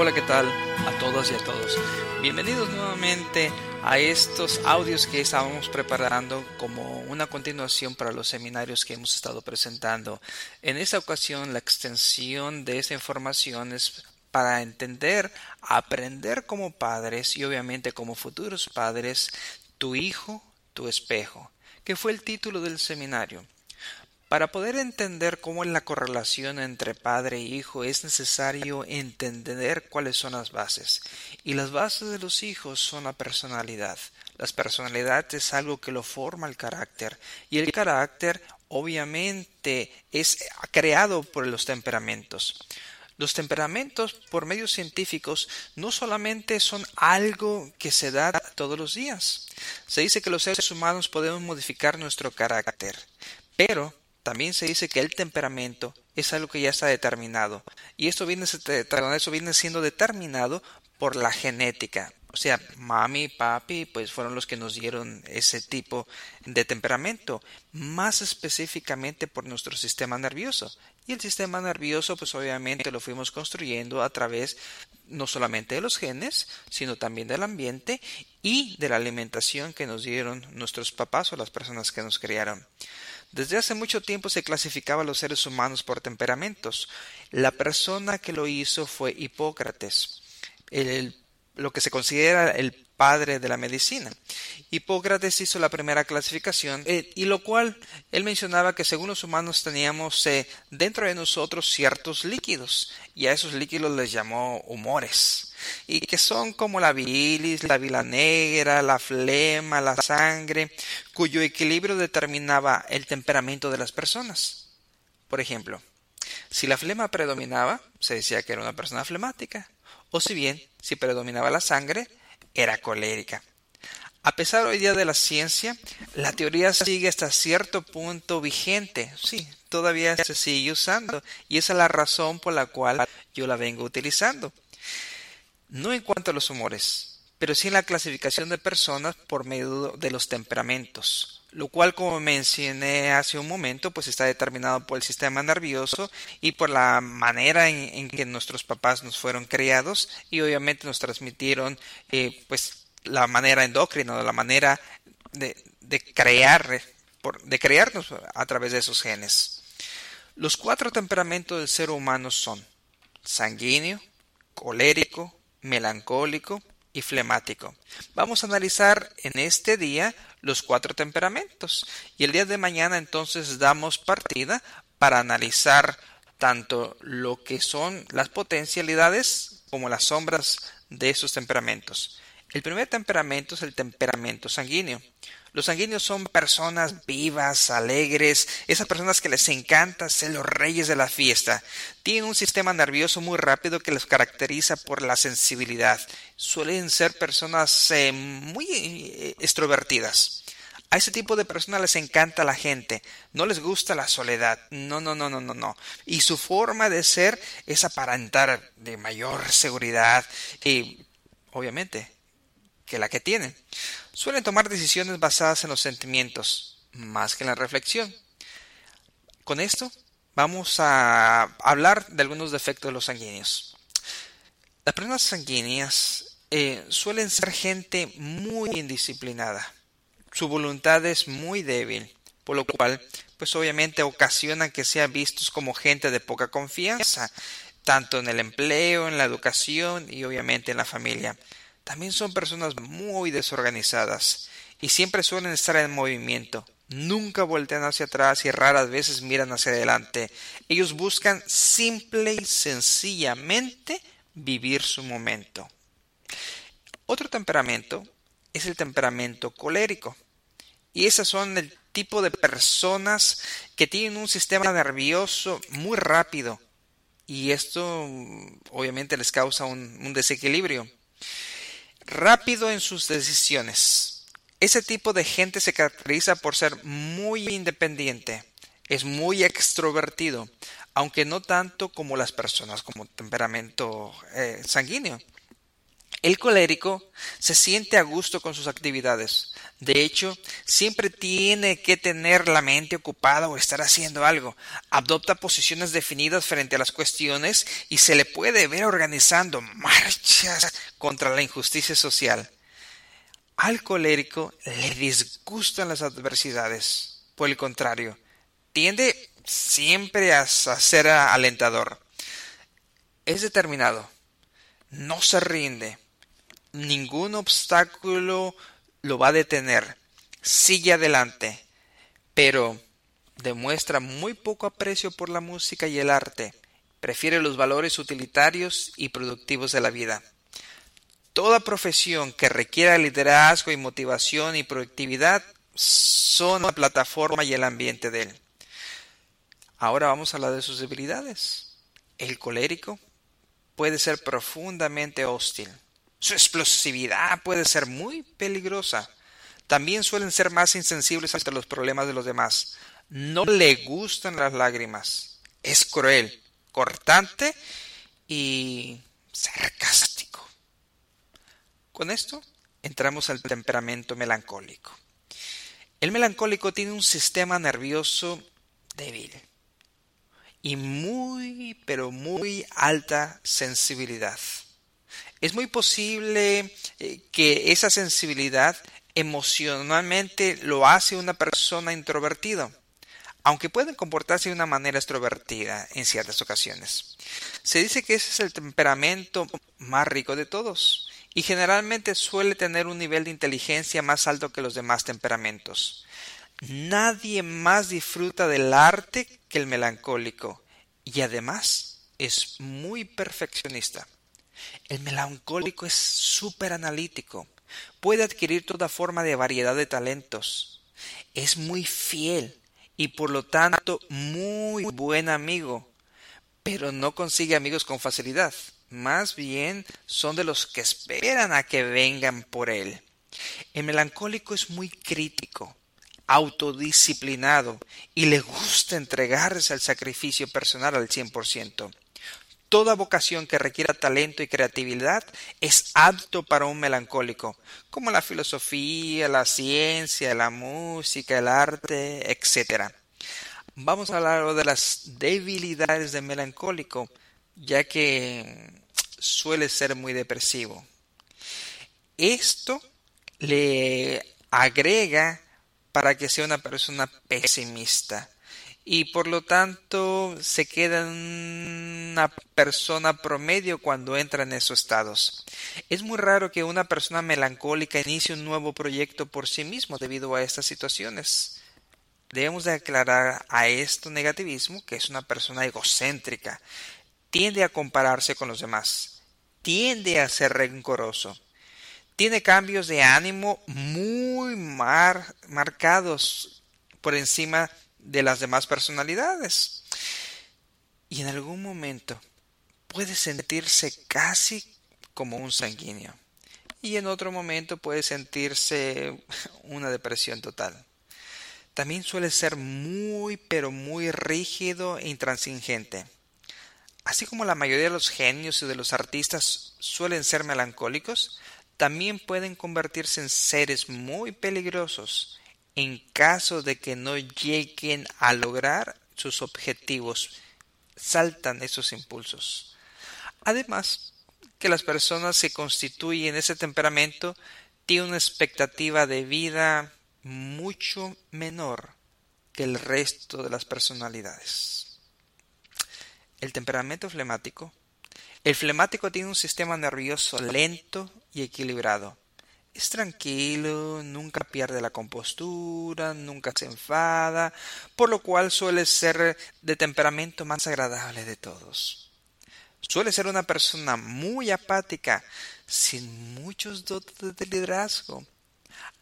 Hola, ¿qué tal a todas y a todos? Bienvenidos nuevamente a estos audios que estábamos preparando como una continuación para los seminarios que hemos estado presentando. En esta ocasión, la extensión de esta información es para entender, aprender como padres y obviamente como futuros padres, tu hijo, tu espejo, que fue el título del seminario. Para poder entender cómo es la correlación entre padre e hijo es necesario entender cuáles son las bases. Y las bases de los hijos son la personalidad. La personalidad es algo que lo forma el carácter. Y el carácter obviamente es creado por los temperamentos. Los temperamentos, por medios científicos, no solamente son algo que se da todos los días. Se dice que los seres humanos podemos modificar nuestro carácter, pero también se dice que el temperamento es algo que ya está determinado y esto viene, eso viene siendo determinado por la genética. O sea, mami papi pues fueron los que nos dieron ese tipo de temperamento, más específicamente por nuestro sistema nervioso. Y el sistema nervioso pues obviamente lo fuimos construyendo a través no solamente de los genes, sino también del ambiente y de la alimentación que nos dieron nuestros papás o las personas que nos criaron. Desde hace mucho tiempo se clasificaba a los seres humanos por temperamentos. La persona que lo hizo fue Hipócrates, lo que se considera el padre de la medicina. Hipócrates hizo la primera clasificación eh, y lo cual él mencionaba que según los humanos teníamos eh, dentro de nosotros ciertos líquidos y a esos líquidos les llamó humores y que son como la bilis, la vila negra, la flema, la sangre, cuyo equilibrio determinaba el temperamento de las personas. Por ejemplo, si la flema predominaba, se decía que era una persona flemática, o si bien, si predominaba la sangre, era colérica. A pesar hoy día de la ciencia, la teoría sigue hasta cierto punto vigente. Sí, todavía se sigue usando y esa es la razón por la cual yo la vengo utilizando no en cuanto a los humores, pero sí en la clasificación de personas por medio de los temperamentos, lo cual como mencioné hace un momento, pues está determinado por el sistema nervioso y por la manera en, que nuestros papás nos fueron criados y obviamente nos transmitieron eh, pues la manera endocrina, la manera de, de crear, de crearnos a través de esos genes. Los cuatro temperamentos del ser humano son sanguíneo, colérico, melancólico y flemático. Vamos a analizar en este día los cuatro temperamentos y el día de mañana entonces damos partida para analizar tanto lo que son las potencialidades como las sombras de esos temperamentos. El primer temperamento es el temperamento sanguíneo. Los sanguíneos son personas vivas, alegres, esas personas que les encanta ser los reyes de la fiesta. Tienen un sistema nervioso muy rápido que les caracteriza por la sensibilidad. Suelen ser personas eh, muy eh, extrovertidas. A ese tipo de personas les encanta la gente, no les gusta la soledad, no, no, no, no, no, no. Y su forma de ser es aparentar de mayor seguridad y, obviamente, que la que tienen. Suelen tomar decisiones basadas en los sentimientos, más que en la reflexión. Con esto vamos a hablar de algunos defectos de los sanguíneos. Las personas sanguíneas eh, suelen ser gente muy indisciplinada. Su voluntad es muy débil, por lo cual, pues obviamente ocasiona que sean vistos como gente de poca confianza, tanto en el empleo, en la educación y obviamente en la familia. También son personas muy desorganizadas y siempre suelen estar en movimiento. Nunca voltean hacia atrás y raras veces miran hacia adelante. Ellos buscan simple y sencillamente vivir su momento. Otro temperamento es el temperamento colérico. Y esas son el tipo de personas que tienen un sistema nervioso muy rápido. Y esto obviamente les causa un, un desequilibrio rápido en sus decisiones. Ese tipo de gente se caracteriza por ser muy independiente, es muy extrovertido, aunque no tanto como las personas como temperamento eh, sanguíneo. El colérico se siente a gusto con sus actividades, De hecho, siempre tiene que tener la mente ocupada o estar haciendo algo. Adopta posiciones definidas frente a las cuestiones y se le puede ver organizando marchas contra la injusticia social. Al colérico le disgustan las adversidades. Por el contrario, tiende siempre a ser alentador. Es determinado. No se rinde. Ningún obstáculo lo va a detener. Sigue adelante. Pero demuestra muy poco aprecio por la música y el arte. Prefiere los valores utilitarios y productivos de la vida. Toda profesión que requiera liderazgo y motivación y productividad son la plataforma y el ambiente de él. Ahora vamos a hablar de sus debilidades. El colérico puede ser profundamente hostil. Su explosividad puede ser muy peligrosa. También suelen ser más insensibles ante los problemas de los demás. No le gustan las lágrimas. Es cruel, cortante y sarcástico. Con esto entramos al temperamento melancólico. El melancólico tiene un sistema nervioso débil y muy, pero muy alta sensibilidad. Es muy posible eh, que esa sensibilidad emocionalmente lo hace una persona introvertida, aunque pueden comportarse de una manera extrovertida en ciertas ocasiones. Se dice que ese es el temperamento más rico de todos y generalmente suele tener un nivel de inteligencia más alto que los demás temperamentos. Nadie más disfruta del arte que el melancólico y además es muy perfeccionista. El melancólico es súper analítico, puede adquirir toda forma de variedad de talentos, es muy fiel y por lo tanto muy buen amigo, pero no consigue amigos con facilidad, más bien son de los que esperan a que vengan por él. El melancólico es muy crítico, autodisciplinado y le gusta entregarse al sacrificio personal al 100%. Toda vocación que requiera talento y creatividad es apto para un melancólico, como la filosofía, la ciencia, la música, el arte, etc. Vamos a hablar de las debilidades del melancólico, ya que suele ser muy depresivo. Esto le agrega para que sea una persona pesimista y por lo tanto se queda una persona promedio cuando entra en esos estados. Es muy raro que una persona melancólica inicie un nuevo proyecto por sí mismo debido a estas situaciones. Debemos de aclarar a esto negativismo que es una persona egocéntrica, tiende a compararse con los demás, tiende a ser rencoroso, tiene cambios de ánimo muy marcados por encima de las demás personalidades. Y en algún momento puede sentirse casi como un sanguíneo. Y en otro momento puede sentirse una depresión total. También suele ser muy pero muy rígido e intransigente. Así como la mayoría de los genios y de los artistas suelen ser melancólicos, también pueden convertirse en seres muy peligrosos en caso de que no lleguen a lograr sus objetivos. Saltan esos impulsos. Además, que las personas que constituyen ese temperamento tienen una expectativa de vida mucho menor que el resto de las personalidades. El temperamento flemático. El flemático tiene un sistema nervioso lento y equilibrado es tranquilo, nunca pierde la compostura, nunca se enfada, por lo cual suele ser de temperamento más agradable de todos. Suele ser una persona muy apática, sin muchos dotes de liderazgo,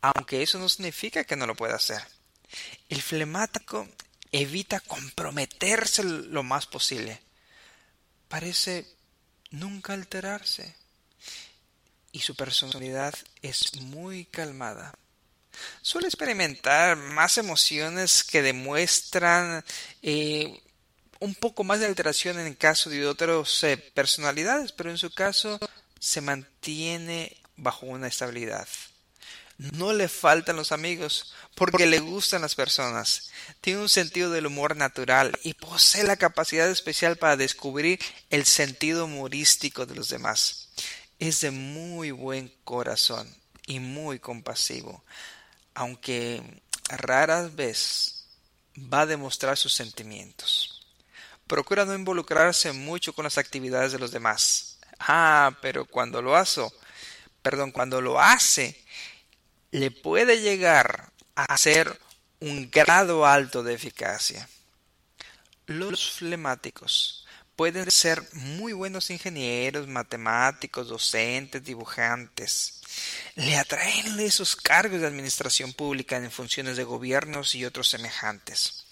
aunque eso no significa que no lo pueda hacer. El flemático evita comprometerse lo más posible. Parece nunca alterarse y su personalidad es muy calmada. Suele experimentar más emociones que demuestran eh, un poco más de alteración en el caso de otras eh, personalidades, pero en su caso se mantiene bajo una estabilidad. No le faltan los amigos porque le gustan las personas. Tiene un sentido del humor natural y posee la capacidad especial para descubrir el sentido humorístico de los demás. Es de muy buen corazón y muy compasivo, aunque raras veces va a demostrar sus sentimientos. Procura no involucrarse mucho con las actividades de los demás. Ah, pero cuando lo hace, perdón, cuando lo hace, le puede llegar a ser un grado alto de eficacia. Los flemáticos pueden ser muy buenos ingenieros, matemáticos, docentes, dibujantes. Le atraen esos cargos de administración pública en funciones de gobiernos y otros semejantes.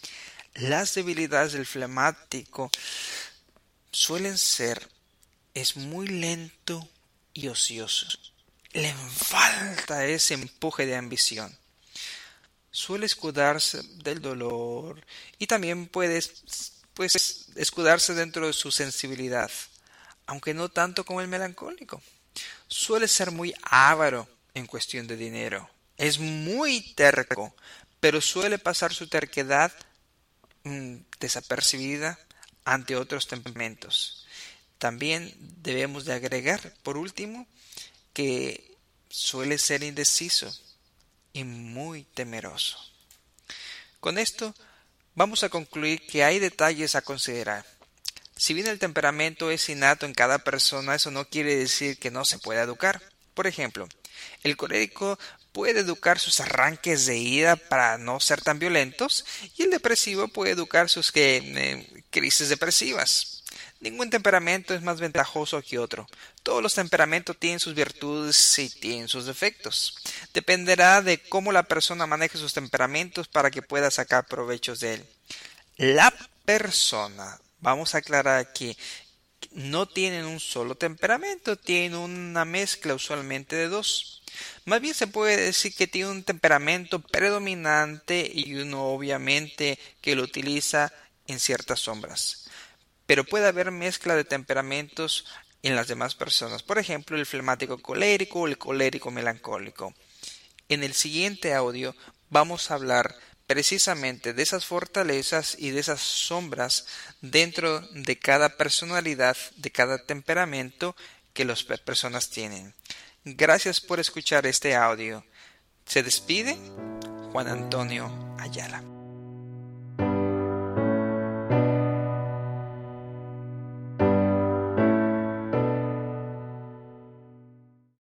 Las debilidades del flemático suelen ser es muy lento y ocioso le falta ese empuje de ambición. Suele escudarse del dolor y también puede pues, escudarse dentro de su sensibilidad, aunque no tanto como el melancólico. Suele ser muy avaro en cuestión de dinero. Es muy terco, pero suele pasar su terquedad mm, desapercibida ante otros temperamentos. También debemos de agregar, por último, que suele ser indeciso y muy temeroso. Con esto vamos a concluir que hay detalles a considerar. Si bien el temperamento es innato en cada persona, eso no quiere decir que no se pueda educar. Por ejemplo, el colérico puede educar sus arranques de ira para no ser tan violentos y el depresivo puede educar sus eh, crisis depresivas. Ningún temperamento es más ventajoso que otro. Todos los temperamentos tienen sus virtudes y tienen sus defectos. Dependerá de cómo la persona maneje sus temperamentos para que pueda sacar provechos de él. La persona, vamos a aclarar aquí, no tienen un solo temperamento, tienen una mezcla usualmente de dos. Más bien se puede decir que tiene un temperamento predominante y uno obviamente que lo utiliza en ciertas sombras pero puede haber mezcla de temperamentos en las demás personas, por ejemplo, el flemático colérico o el colérico melancólico. En el siguiente audio vamos a hablar precisamente de esas fortalezas y de esas sombras dentro de cada personalidad, de cada temperamento que las personas tienen. Gracias por escuchar este audio. Se despide Juan Antonio Ayala.